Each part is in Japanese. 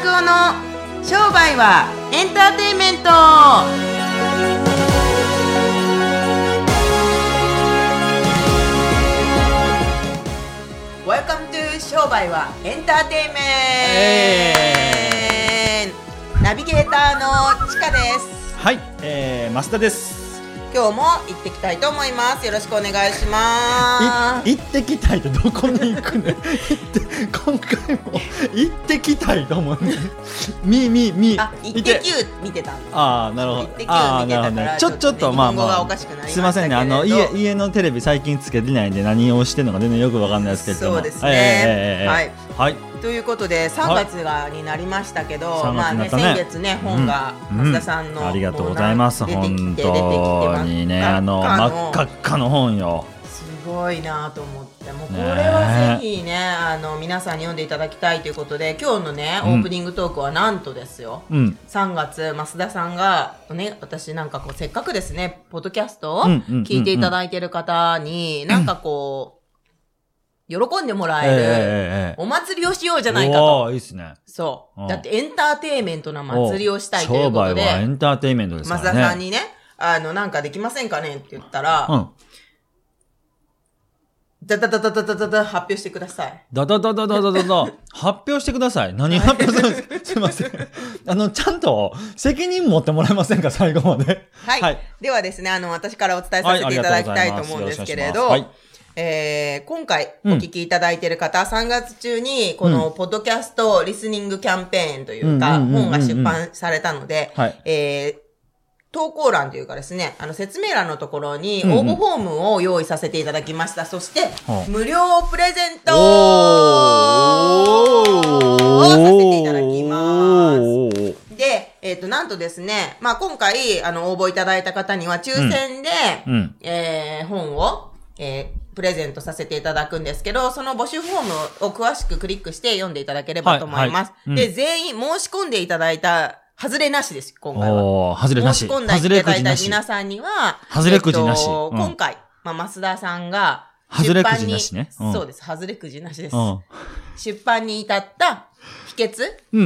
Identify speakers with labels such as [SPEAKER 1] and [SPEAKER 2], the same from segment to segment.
[SPEAKER 1] 拓夫の商売はエンターテインメント。ワ e 商売はエンターテインメント、ナビゲーターのちかです。
[SPEAKER 2] はい、えー、増田です。
[SPEAKER 1] 今日も行ってきたいと思います。よろしくお願いします。
[SPEAKER 2] い行ってきたいってどこに行くね。行って今回も行ってきたいと思うね。みみみ。
[SPEAKER 1] あ、イッテ Q 見てたんです
[SPEAKER 2] ああなるほど。ああなるほどね。ちょちょっとまあまあ。すいませんね。あの家家のテレビ最近つけてないんで何をしてるのか全然よくわかんないですけれども。
[SPEAKER 1] そうですね。はい。
[SPEAKER 2] はい。
[SPEAKER 1] ということで3月がになりましたけど、
[SPEAKER 2] 3
[SPEAKER 1] まあね先月ね本が
[SPEAKER 2] うん。
[SPEAKER 1] 増田さんの、
[SPEAKER 2] ありがとうございます。本当にねあの。真っ赤っかの本よ。
[SPEAKER 1] すごいなと思ってこ
[SPEAKER 2] ね
[SPEAKER 1] れはぜひねあの皆さんに読んでいただきたいということで今日のね、
[SPEAKER 2] うん。
[SPEAKER 1] オープニングトークはなんとですよ。
[SPEAKER 2] うん。
[SPEAKER 1] 3月増田さんがね私なんかこうせっかくですねポッドキャストを聞いていただいてる方に、なんかこう喜んでもらえる、お祭りをしようじゃないかと。
[SPEAKER 2] いいっすね。
[SPEAKER 1] そう。う。
[SPEAKER 2] ん。
[SPEAKER 1] だってエンターテインメントな祭りをしたいという
[SPEAKER 2] 商売
[SPEAKER 1] ことで、
[SPEAKER 2] はエンターテインメントですか
[SPEAKER 1] 増
[SPEAKER 2] らね。
[SPEAKER 1] 田さんにね、あの、なんかできませんかねって言ったら、
[SPEAKER 2] うん
[SPEAKER 1] だだだだだだだだ発表してください。
[SPEAKER 2] だだだだだだだだ、発表してください。何発表する？んですかすいません。あの、ちゃんと責任持ってもらえませんか？最後まで。
[SPEAKER 1] はい。
[SPEAKER 2] はい
[SPEAKER 1] ではですね、あの、私からお伝えさせていただきたいと思うんですけれど、
[SPEAKER 2] はい。
[SPEAKER 1] えー今回お
[SPEAKER 2] うん
[SPEAKER 1] 聞きいただいている方、3月中にこのポッドキャストリスニングキャンペーンというか、
[SPEAKER 2] うんうんうんうんうん
[SPEAKER 1] 本が出版されたので、
[SPEAKER 2] はい
[SPEAKER 1] えー投稿欄というかですね、あの説明欄のところに
[SPEAKER 2] うんうん
[SPEAKER 1] 応募フォームを用意させていただきました。そして
[SPEAKER 2] は、あ
[SPEAKER 1] 無料プレゼント
[SPEAKER 2] お
[SPEAKER 1] をさせていただきます。
[SPEAKER 2] す。
[SPEAKER 1] で、えっ、と、なんとですね、まあ、今回、あの、応募いただいた方には、抽選で、
[SPEAKER 2] うん。
[SPEAKER 1] えー本を、えープレゼントさせていただくんですけど、その募集フォームを詳しくクリックして読んでいただければと思います。
[SPEAKER 2] はいはいうん
[SPEAKER 1] で、全員申し込んでいただいた、外れなしです、今回は。
[SPEAKER 2] おー、外れなし。
[SPEAKER 1] 申し込んでい
[SPEAKER 2] 外れくじなし。
[SPEAKER 1] 皆さんには、
[SPEAKER 2] 外れくじなし
[SPEAKER 1] えっと
[SPEAKER 2] うん
[SPEAKER 1] 今回、まあ、増田さんが、
[SPEAKER 2] 外れくじなしねうん
[SPEAKER 1] そうです、外れくじなしです。
[SPEAKER 2] うん。
[SPEAKER 1] 出版に至った秘訣、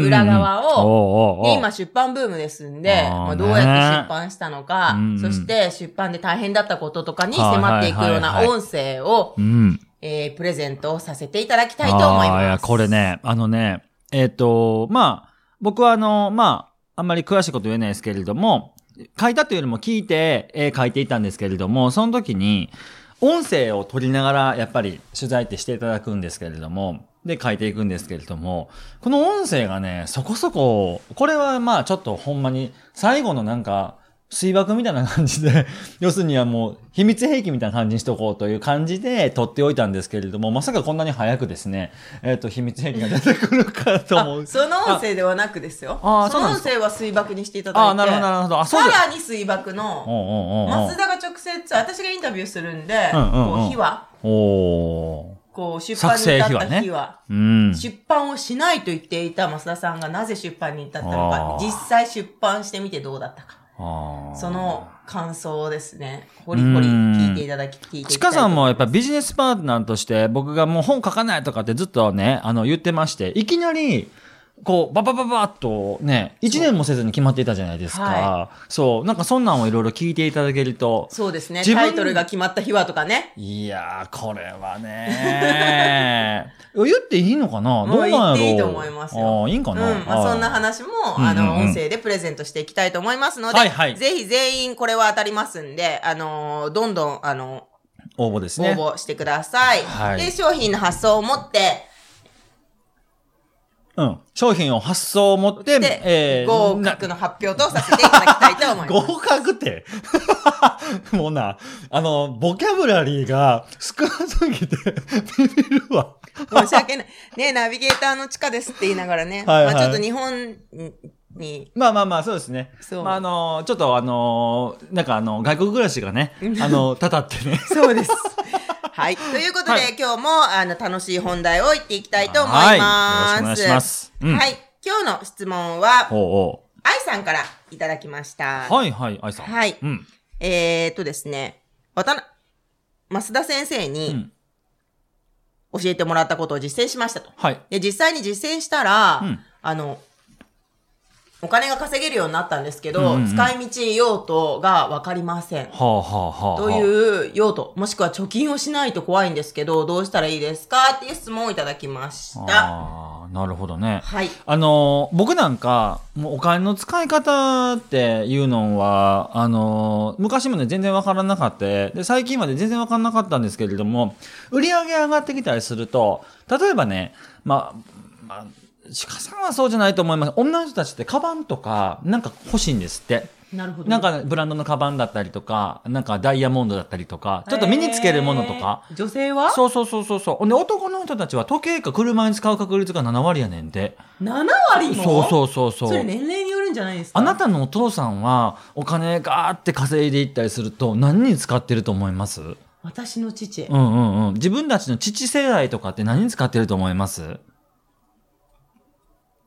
[SPEAKER 1] 裏側を、今出版ブームですんで、まあ、どうやって出版したのか、そして出版で大変だったこととかに迫っていくような音声を、
[SPEAKER 2] うん。
[SPEAKER 1] えープレゼントをさせていただきたいと思います。
[SPEAKER 2] これね、あのね、えっ、と、まあ、僕はあの、まあ、あんまり詳しいこと言えないですけれども、書いたというよりも聞いて、え書いていたんですけれども、その時に、音声を取りながら、やっぱり取材ってしていただくんですけれども、で、書いていくんですけれども、この音声がね、そこそこ、これはまあちょっとほんまに、最後のなんか、水爆みたいな感じで、要するにはもう、秘密兵器みたいな感じにしとこうという感じで撮っておいたんですけれども、まさかこんなに早くですね、えっ、と、秘密兵器が出てくるかと思
[SPEAKER 1] あ
[SPEAKER 2] う。
[SPEAKER 1] その音声ではなくですよ。
[SPEAKER 2] ああ
[SPEAKER 1] その音声は水爆にしていただいて。
[SPEAKER 2] ああ、なるほど、なるほど。あ、そうだ。
[SPEAKER 1] さらに水爆の、
[SPEAKER 2] おうおうおうおう
[SPEAKER 1] 増田が直接、私がインタビューするんで、
[SPEAKER 2] うんうんうん
[SPEAKER 1] こう、秘話、
[SPEAKER 2] おー
[SPEAKER 1] こう、出版に至った
[SPEAKER 2] 作成秘話ね。うん。
[SPEAKER 1] 出版をしないと言っていた増田さんがなぜ出版に至ったのか実際出版してみてどうだったか。その感想をですね、ホリホリ聞いていただき、聞いてい
[SPEAKER 2] ちかさんもやっぱビジネスパートナーとして僕がもう本書かないとかってずっとね、あの言ってまして、いきなり、こう、ババババッとね、一年もせずに決まっていたじゃないですか。
[SPEAKER 1] は
[SPEAKER 2] そう。なんかそんなんをいろいろ聞いていただけると、
[SPEAKER 1] そうですね。タイトルが決まった秘話とかね。
[SPEAKER 2] いやー、これはね 言っていいのかな？どうなんやろ
[SPEAKER 1] 言っていいと思いますよ
[SPEAKER 2] あーいいんか
[SPEAKER 1] うん。
[SPEAKER 2] な、
[SPEAKER 1] まあ、そんな話も、あの、音声でプレゼントしていきたいと思いますので、
[SPEAKER 2] はいはい
[SPEAKER 1] ぜひ全員これは当たりますんで、あのーどんどん、あの
[SPEAKER 2] 応募です
[SPEAKER 1] 応
[SPEAKER 2] ね。
[SPEAKER 1] 募してください。
[SPEAKER 2] はい
[SPEAKER 1] で、商品の発送を持って、
[SPEAKER 2] うん。商品を発送を持って、
[SPEAKER 1] で、
[SPEAKER 2] えー
[SPEAKER 1] 合格の発表とさせていただきたいと思います。
[SPEAKER 2] 合格って？もうな、あの、ボキャブラリーが少なすぎて、ビビるわ。
[SPEAKER 1] 申し訳ない。ね、ナビゲーターの地下ですって言いながらね。
[SPEAKER 2] はいはい
[SPEAKER 1] まあちょっと日本に、
[SPEAKER 2] まあまあまあ、そうですね。
[SPEAKER 1] そう
[SPEAKER 2] まああの、ちょっとあの、なんかあの、外国暮らしがね、あの、たたってね。
[SPEAKER 1] そうです。はい。ということで、
[SPEAKER 2] はい
[SPEAKER 1] 今日も、あの、楽しい本題を言っていきたいと思います。
[SPEAKER 2] はいよろしくお願いしますうん
[SPEAKER 1] はい。今日の質問は、
[SPEAKER 2] おうお
[SPEAKER 1] 愛さんからいただきました。
[SPEAKER 2] うはいはい、愛さん。
[SPEAKER 1] はい
[SPEAKER 2] うん。
[SPEAKER 1] えーっとですね、渡な、増田先生
[SPEAKER 2] う
[SPEAKER 1] に
[SPEAKER 2] ん。
[SPEAKER 1] 教えてもらったことを実践しましたと。
[SPEAKER 2] はい。
[SPEAKER 1] で、実際に実践したら、
[SPEAKER 2] うん
[SPEAKER 1] あの、お金が稼げるようになったんですけど、
[SPEAKER 2] うんうんうん
[SPEAKER 1] 使い道用途がわかりません。
[SPEAKER 2] はあはあはあ。
[SPEAKER 1] という用途、もしくは貯金をしないと怖いんですけど、どうしたらいいですか？っていう質問をいただきました。
[SPEAKER 2] ああ、なるほどね。
[SPEAKER 1] はい。
[SPEAKER 2] あのー僕なんか、もうお金の使い方っていうのは、あのー昔まで全然わからなかった。で、最近まで全然わからなかったんですけれども、売り上げ上がってきたりすると、例えばね、まあ、まあ、鹿さんはそうじゃないと思います。女の人たちってカバンとか、なんか欲しいんですって。
[SPEAKER 1] なるほど。
[SPEAKER 2] なんかブランドのカバンだったりとか、なんかダイヤモンドだったりとか、ちょっと身につけるものとか。
[SPEAKER 1] えー。女性は？
[SPEAKER 2] そうそうそうそうそう。で、男の人たちは時計か車に使う確率が7割やねんで。
[SPEAKER 1] 7割も？
[SPEAKER 2] そうそうそうそう。
[SPEAKER 1] それ年齢によるんじゃないですか？
[SPEAKER 2] あなたのお父さんはお金ガーって稼いでいったりすると何に使ってると思います？うん
[SPEAKER 1] 私の父。
[SPEAKER 2] うんうん。自分たちの父世代とかって何に使ってると思います？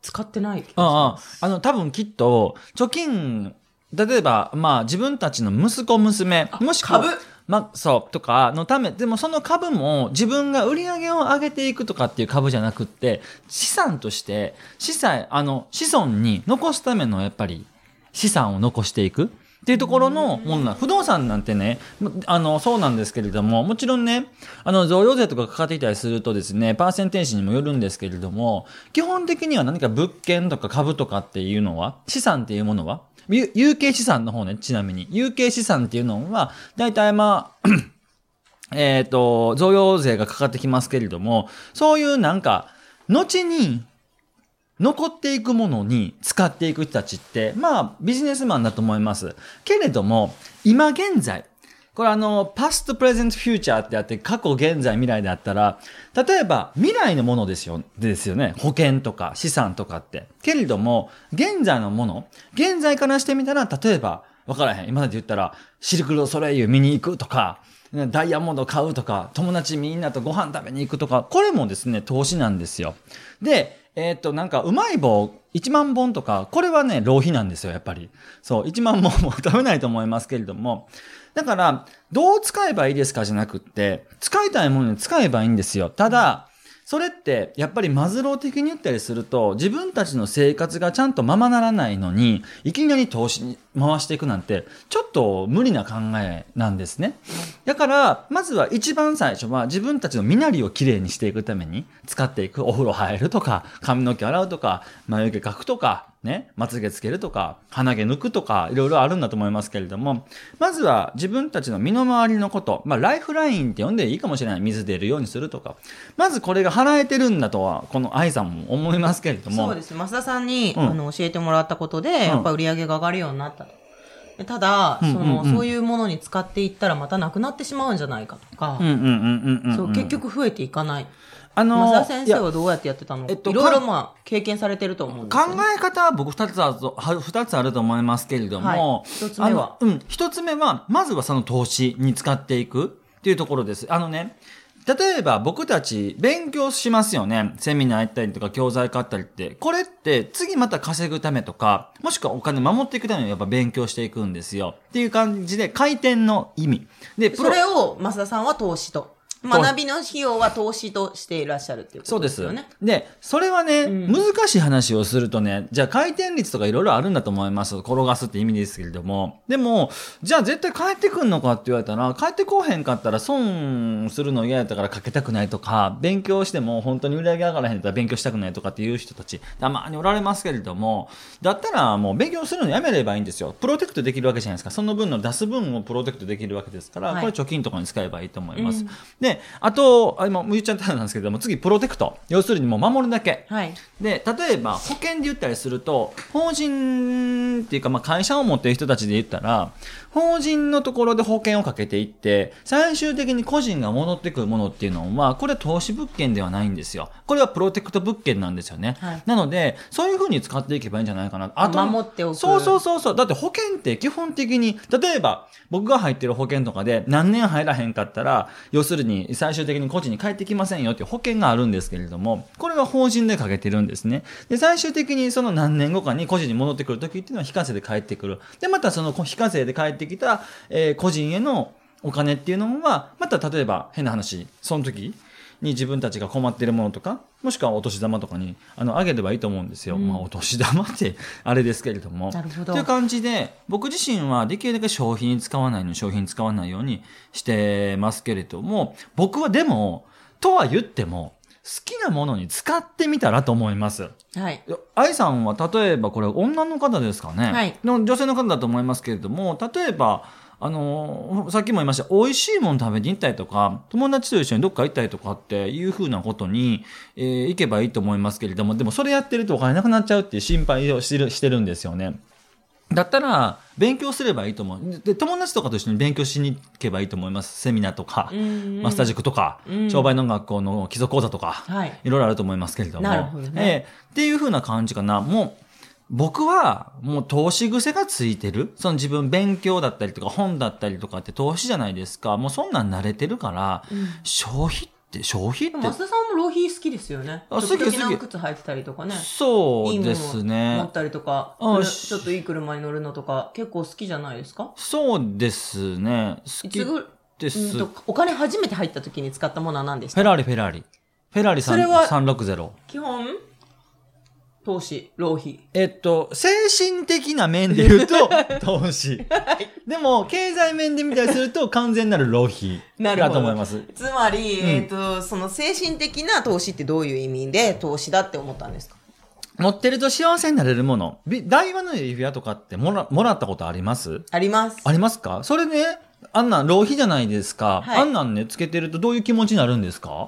[SPEAKER 1] 使ってない気がし
[SPEAKER 2] ああ
[SPEAKER 1] ます。、
[SPEAKER 2] あの、多分きっと、貯金、例えば、まあ自分たちの息子娘、もしくは
[SPEAKER 1] 株？
[SPEAKER 2] まあ、そう、とかのため、でもその株も自分が売り上げを上げていくとかっていう株じゃなくって、資産として、資産、あの、子孫に残すためのやっぱり資産を残していく。っていうところのものな、不動産なんてね、あの、そうなんですけれども、もちろんね、あの、贈与税とかかかっていたりするとですね、パーセンテージにもよるんですけれども、基本的には何か物件とか株とかっていうのは、資産っていうものは、有有形資産の方ね、ちなみに。有形資産っていうのは、大体まあ、えっ、と、贈与税がかかってきますけれども、そういうなんか、後に残っていくものに使っていく人たちって、まあ、ビジネスマンだと思います。けれども、今現在、これあの、パスト、プレゼント、フューチャーってあって、過去、現在、未来であったら、例えば、未来のものですよ、ですよね。保険とか資産とかって。けれども、現在のもの、現在からしてみたら、例えば、わからへん。今まで言ったら、シルクロードソレイユ見に行くとか、ダイヤモンド買うとか、友達みんなとご飯食べに行くとか、これもですね、投資なんですよ。で、えっ、と、なんか、うまい棒、1万本とか、これはね、浪費なんですよ、やっぱり。そう、1万本も食べないと思いますけれども。だから、どう使えばいいですかじゃなくって、使いたいものに使えばいいんですよ。ただ、それって、やっぱりマズロー的に言ったりすると、自分たちの生活がちゃんとままならないのに、いきなり投資に回していくなんて、ちょっと無理な考えなんですね。だから、まずは一番最初は自分たちの身なりをきれいにしていくために使っていく。お風呂入るとか、髪の毛洗うとか、眉毛描くとか、ね、まつげつけるとか、鼻毛抜くとか、いろいろあるんだと思いますけれども、まずは自分たちの身の回りのこと、まあ、ライフラインって呼んでいいかもしれない。水出るようにするとか。まずこれが払えてるんだとは、この愛さんも思いますけれども。
[SPEAKER 1] そうです。増田さんに、
[SPEAKER 2] うん
[SPEAKER 1] あの教えてもらったことで、やっぱ売り上げが上がるようになったと。でただ、
[SPEAKER 2] うん
[SPEAKER 1] その、
[SPEAKER 2] うんうん
[SPEAKER 1] そういうものに使っていったらまたなくなってしまうんじゃないかとか、
[SPEAKER 2] うんうんうんうんうん、うん。
[SPEAKER 1] そう結局増えていかない。
[SPEAKER 2] あの
[SPEAKER 1] 先生はどうやってやってたの？
[SPEAKER 2] えっと
[SPEAKER 1] いろいろまあ、経験されてると思うんですね。
[SPEAKER 2] え方は僕二つあると、は二つあると思いますけれども、
[SPEAKER 1] はい一つ目は？
[SPEAKER 2] うん、一つ目は、まずはその投資に使っていくっていうところです。あのね、例えば僕たち勉強しますよね。セミナー行ったりとか教材買ったりって。これって次また稼ぐためとか、もしくはお金守っていくためにやっぱ勉強していくんですよ。っていう感じで回転の意味。で、
[SPEAKER 1] それを増田さんは投資と。学びの費用は投資としていらっしゃるっていうことですすよね。
[SPEAKER 2] で、それはね、
[SPEAKER 1] うん
[SPEAKER 2] 難しい話をするとね、じゃあ回転率とかいろいろあるんだと思います。転がすって意味ですけれども。でも、じゃあ絶対帰ってくんのかって言われたら、帰ってこうへんかったら損するの嫌やったからかけたくないとか、勉強しても本当に売り上げ上がらへんやったら勉強したくないとかっていう人たち、たまにおられますけれども、だったらもう勉強するのやめればいいんですよ。プロテクトできるわけじゃないですか。その分の出す分をプロテクトできるわけですから、
[SPEAKER 1] はい
[SPEAKER 2] これ貯金とかに使えばいいと思います。
[SPEAKER 1] うん
[SPEAKER 2] で、あと、あ今言っちゃったんですけれども、次、プロテクト。要するにもう守るだけ。
[SPEAKER 1] はい。
[SPEAKER 2] で、例えば保険で言ったりすると、法人っていうか、まあ会社を持ってる人たちで言ったら、法人のところで保険をかけていって、最終的に個人が戻ってくるものっていうのは、これは投資物件ではないんですよ。これはプロテクト物件なんですよね。
[SPEAKER 1] はい
[SPEAKER 2] なので、そういうふうに使っていけばいいんじゃないかな。あと、
[SPEAKER 1] 守っておく
[SPEAKER 2] そうそうそうそう。だって保険って基本的に、例えば、僕が入ってる保険とかで何年入らへんかったら、要するに最終的に個人に返ってきませんよっていう保険があるんですけれども、これは法人でかけてるんですね。で、最終的にその何年後かに個人に戻ってくるときっていうのは非課税で返ってくる。で、またその非課税で返ってきた、えー個人へのお金っていうのは、また例えば変な話、その時、に自分たちが困っているものとか、もしくはお年玉とかに、あの、あげればいいと思うんですよ。
[SPEAKER 1] うん
[SPEAKER 2] まあ、お年玉って、あれですけれども。
[SPEAKER 1] なるほど
[SPEAKER 2] という感じで、僕自身はできるだけ消費に使わないのに消費に使わないようにしてますけれども、僕はでも、とは言っても、好きなものに使ってみたらと思います。
[SPEAKER 1] はい。
[SPEAKER 2] 愛さんは例えばこれ女の方ですかね、
[SPEAKER 1] はい
[SPEAKER 2] の女性の方だと思いますけれども例えばあのさっきも言いました美味しいもの食べに行ったりとか友達と一緒にどっか行ったりとかっていうふうなことに、えー行けばいいと思いますけれどもでもそれやってるとお金なくなっちゃうっていう心配をしてるしてるんですよね。だったら、勉強すればいいと思う。で、友達とかと一緒に勉強しに行けばいいと思います。セミナーとか、
[SPEAKER 1] うん
[SPEAKER 2] マスター塾とか、
[SPEAKER 1] うん
[SPEAKER 2] 商売の学校の基礎講座とか、
[SPEAKER 1] はい。
[SPEAKER 2] いろいろあると思いますけれども。
[SPEAKER 1] なるほどね
[SPEAKER 2] ええっていう風な感じかな。もう、僕は、もう投資癖がついてる？その自分勉強だったりとか本だったりとかって投資じゃないですか。もうそんなん慣れてるから、消費って、消費って
[SPEAKER 1] 増田さんも浪費好きですよね。
[SPEAKER 2] あ好き好き
[SPEAKER 1] な靴履いてたりとかね。
[SPEAKER 2] そうです
[SPEAKER 1] いいもの
[SPEAKER 2] ね
[SPEAKER 1] 持っ。たりとか、ちょっといい車に乗るのとか、結構好きじゃないですか？
[SPEAKER 2] そうですね。好き
[SPEAKER 1] いつぐ
[SPEAKER 2] です。
[SPEAKER 1] お金初めて入った時に使ったものは何でした？
[SPEAKER 2] ェラーリ、フェラーリ。フェラーリ
[SPEAKER 1] それは
[SPEAKER 2] 360。
[SPEAKER 1] 基本、投資、浪費。
[SPEAKER 2] えっと、精神的な面で言うと、投資。でも、経済面で見たりすると、完全なる浪費だと思います。
[SPEAKER 1] つまり、
[SPEAKER 2] ん
[SPEAKER 1] えっ、と、その精神的な投資ってどういう意味で投資だって思ったんですか？
[SPEAKER 2] 持ってると幸せになれるもの。び大和の指輪とかってもらもらったことあります？
[SPEAKER 1] あります。
[SPEAKER 2] ありますか？それね、あんなん浪費じゃないですか。
[SPEAKER 1] はい
[SPEAKER 2] あんなんね、つけてるとどういう気持ちになるんですか？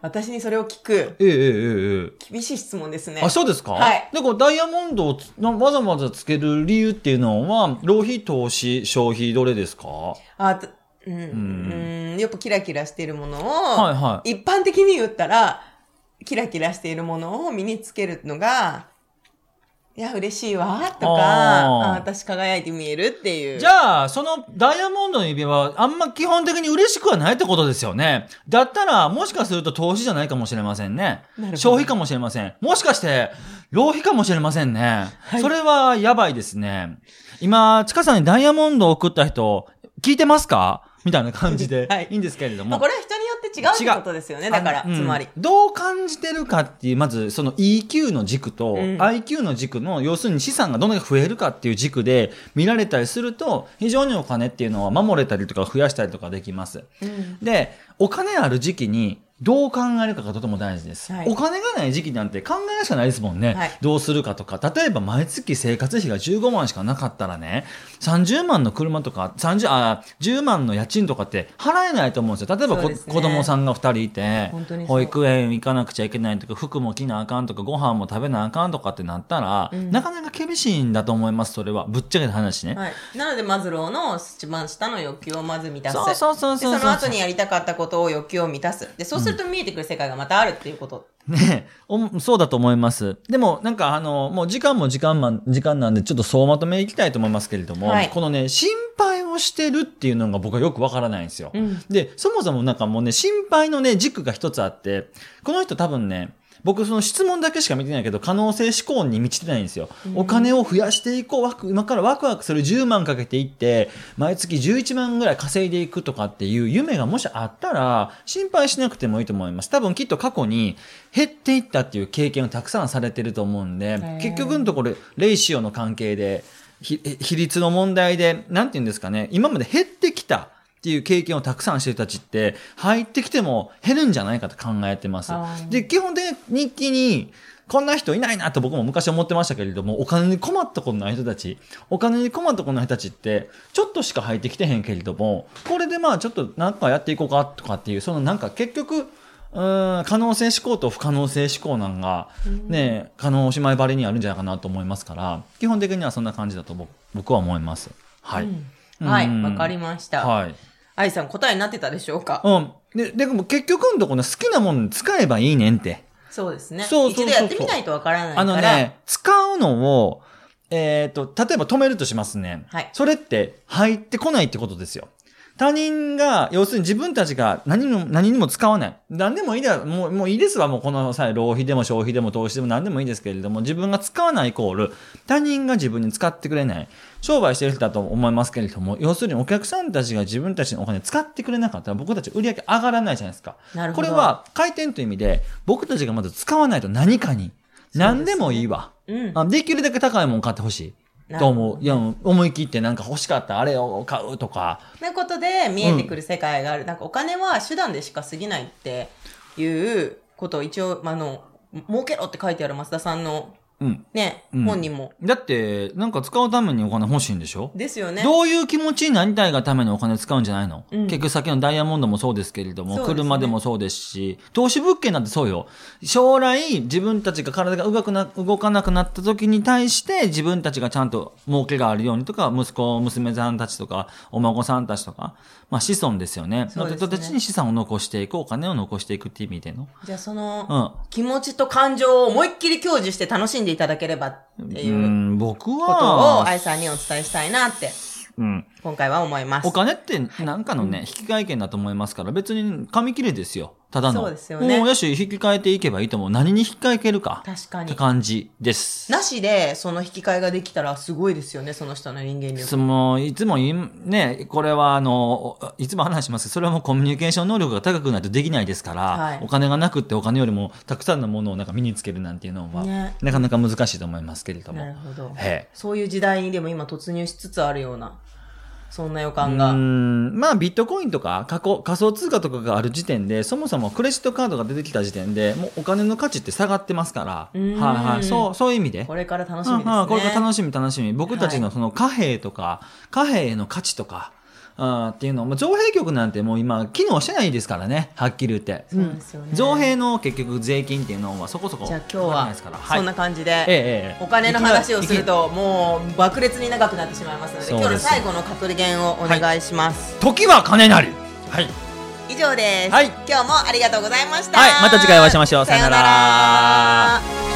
[SPEAKER 1] 私にそれを聞く、
[SPEAKER 2] ええええええ。
[SPEAKER 1] 厳しい質問ですね。
[SPEAKER 2] あ、そうですか？
[SPEAKER 1] はい
[SPEAKER 2] で、こうダイヤモンドをわざわざつける理由っていうのは、浪費、投資、消費、どれですか？
[SPEAKER 1] あとうん、うん、やっぱキラキラしているものを、
[SPEAKER 2] はいはい。
[SPEAKER 1] 一般的に言ったら、キラキラしているものを身につけるのが、いや、嬉しいわ、とか、
[SPEAKER 2] あ
[SPEAKER 1] 私輝いて見えるっていう。
[SPEAKER 2] じゃあ、そのダイヤモンドの指輪は、あんま基本的に嬉しくはないってことですよね。だったら、もしかすると投資じゃないかもしれませんね
[SPEAKER 1] なるほ。ど
[SPEAKER 2] 消費かもしれません。もしかして、浪費かもしれませんね。
[SPEAKER 1] い
[SPEAKER 2] それはやばいですね。今、ちかさんにダイヤモンドを送った人、聞いてますか？みたいな感じで、
[SPEAKER 1] はい
[SPEAKER 2] い、いんですけれども。
[SPEAKER 1] まあ、これは人って違うってことですよね。だから、つまり。
[SPEAKER 2] どう感じてるかっていう、まずその EQ の軸と
[SPEAKER 1] うん
[SPEAKER 2] IQ の軸の、要するに資産がどんだけ増えるかっていう軸で見られたりすると、非常にお金っていうのは守れたりとか増やしたりとかできます。
[SPEAKER 1] うん
[SPEAKER 2] で、お金ある時期にどう考えるかがとても大事です。
[SPEAKER 1] はい
[SPEAKER 2] お金がない時期なんて考えるしかないですもんね。
[SPEAKER 1] はい
[SPEAKER 2] どうするかとか。例えば毎月生活費が15万しかなかったらね、30万の車とか、30、あ、10万の家賃とかって払えないと思うんですよ。例えば
[SPEAKER 1] ね
[SPEAKER 2] 子供さんが2人いて保育園行かなくちゃいけないとか、服も着なあかんとか、ご飯も食べなあかんとかってなったら、
[SPEAKER 1] うん
[SPEAKER 2] なかなか厳しいんだと思います、それは。ぶっちゃけた話ね。
[SPEAKER 1] はい。なので、マズローの一番下の欲求をまず満たす。
[SPEAKER 2] そうそうそうそうそう
[SPEAKER 1] で、その後にやりたかったことを欲求を満たす。で、そうすると見えてくる世界がまたあるっていうこと。
[SPEAKER 2] ねえおそうだと思います。でも、なんかあの、もう時間も時間ま、時間なんで、ちょっと総まとめいきたいと思いますけれども、
[SPEAKER 1] はい
[SPEAKER 2] このね、心配をしてるっていうのが僕はよくわからないんですよ。
[SPEAKER 1] うん
[SPEAKER 2] で、そもそもなんかもうね、心配のね、軸が一つあって、この人多分ね、僕その質問だけしか見てないけど、可能性思考に満ちてないんですよ。お金を増やしていこう、ワク今からワクワクする10万かけていって、毎月11万ぐらい稼いでいくとかっていう夢がもしあったら、心配しなくてもいいと思います。多分きっと過去に減っていったっていう経験をたくさんされてると思うんで
[SPEAKER 1] ー、
[SPEAKER 2] 結局のところ、レイシオの関係で、ひ比率の問題で、なんて言うんですかね、今まで減ってきた。っていう経験をたくさんしてる人たちって、入ってきても減るんじゃないかと考えてます。で、基本的に日記に、こんな人いないなと僕も昔思ってましたけれども、お金に困ったことない人たち、お金に困ったことない人たちって、ちょっとしか入ってきてへんけれども、これでまあちょっとなんかやっていこうかとかっていう、そのなんか結局、うーん可能性思考と不可能性思考なんが、ね、可能おしまいばりにあるんじゃないかなと思いますから、基本的にはそんな感じだと僕僕は思います。はい。
[SPEAKER 1] うんはい、
[SPEAKER 2] うん
[SPEAKER 1] わかりました。
[SPEAKER 2] はい。
[SPEAKER 1] 愛さん、答えになってたでしょうか？
[SPEAKER 2] うん。で、でも結局のところ好きなものに使えばいいねんって。
[SPEAKER 1] そうですね。
[SPEAKER 2] そうそうそうそう
[SPEAKER 1] 一度やってみないとわからないから。
[SPEAKER 2] あのね、使うのを、えっ、と、例えば止めるとしますね。
[SPEAKER 1] はい
[SPEAKER 2] それって入ってこないってことですよ。他人が、要するに自分たちが何にも、何にも使わない。何でもいいだ、もう、もういいですわ。もうこの際、浪費でも消費でも投資でも何でもいいですけれども、自分が使わないイコール、他人が自分に使ってくれない。商売してる人だと思いますけれども、要するにお客さんたちが自分たちのお金使ってくれなかったら、僕たち売り上げ上がらないじゃないですか。
[SPEAKER 1] なるほど
[SPEAKER 2] これは、回転という意味で、僕たちがまず使わないと何かに、何でもいいわ。
[SPEAKER 1] うん。
[SPEAKER 2] あできるだけ高いもん買ってほしい。と思う。いや、思い切ってなんか欲しかったあれを買うとか。
[SPEAKER 1] ということで見えてくる世界がある。なんかお金は手段でしか過ぎないっていうことを一応、まああの、儲けろって書いてある増田さんの
[SPEAKER 2] うん。
[SPEAKER 1] ね、
[SPEAKER 2] うん
[SPEAKER 1] 本にも。
[SPEAKER 2] だって、なんか使うためにお金欲しいんでしょ？
[SPEAKER 1] ですよね。
[SPEAKER 2] どういう気持ちになりたいがためにお金使うんじゃないの、
[SPEAKER 1] うん
[SPEAKER 2] 結局先のダイヤモンドもそうですけれども、
[SPEAKER 1] ね
[SPEAKER 2] 車でもそうですし、投資物件なんてそうよ。将来自分たちが体が動かな動かなくなった時に対して自分たちがちゃんと儲けがあるようにとか、息子、娘さんたちとか、お孫さんたちとか、まあ子孫ですよね。
[SPEAKER 1] そうですね
[SPEAKER 2] の人たちに資産を残していく、お金を残していくっていう意味での。
[SPEAKER 1] じゃあその、
[SPEAKER 2] うん。
[SPEAKER 1] 気持ちと感情を思いっきり享受して楽しんでいただければっていう
[SPEAKER 2] うん、僕
[SPEAKER 1] ことを
[SPEAKER 2] は、
[SPEAKER 1] 愛さんにお伝えしたいなって、
[SPEAKER 2] うん。
[SPEAKER 1] 今回は思います。
[SPEAKER 2] お金ってなんかのね、引き換え券だと思いますから、別に紙切れですよ。ただの。
[SPEAKER 1] そうですよね
[SPEAKER 2] もうやし、引き換えていけばいいと思う。何に引き換えけるか。
[SPEAKER 1] 確かに
[SPEAKER 2] って。感じです。
[SPEAKER 1] なしで、その引き換えができたらすごいですよね、その人の人間力。
[SPEAKER 2] そのいつも言い、ね、これはあの、いつも話しますけど、それはもうコミュニケーション能力が高くないとできないですから、
[SPEAKER 1] はい
[SPEAKER 2] お金がなくってお金よりもたくさんのものをなんか身につけるなんていうのは、
[SPEAKER 1] ね
[SPEAKER 2] なかなか難しいと思いますけれども。
[SPEAKER 1] なるほど。そういう時代にでも今突入しつつあるような、そんな予
[SPEAKER 2] う
[SPEAKER 1] 感が。
[SPEAKER 2] ん。まあビットコインとか仮想仮想通貨とかがある時点でそもそもクレジットカードが出てきた時点でもうお金の価値って下がってますから。
[SPEAKER 1] うん。
[SPEAKER 2] はいはい。そうそういう意味で。
[SPEAKER 1] これから楽しみですね。
[SPEAKER 2] うんうんこれから楽しみ楽しみ。僕たちのその貨幣とか、貨幣への価値とかあーっていうのも造幣局なんてもう今機能してないですからねはっきり言って。
[SPEAKER 1] そうですよね。
[SPEAKER 2] ん造幣の結局税金っていうのはそこそこ。
[SPEAKER 1] じゃあ今日は
[SPEAKER 2] かかんないですから、
[SPEAKER 1] そんな感じで、
[SPEAKER 2] ええええ
[SPEAKER 1] お金の話をする
[SPEAKER 2] い
[SPEAKER 1] ともう爆裂に長くなってしまいますので
[SPEAKER 2] そうです。
[SPEAKER 1] 今日の最後のカトリゲンをお願いします、
[SPEAKER 2] き時は金なり。はい。
[SPEAKER 1] 以上です、
[SPEAKER 2] はい。
[SPEAKER 1] 今日もありがとうございました。
[SPEAKER 2] はい。また次回お会いしましょう。さよなら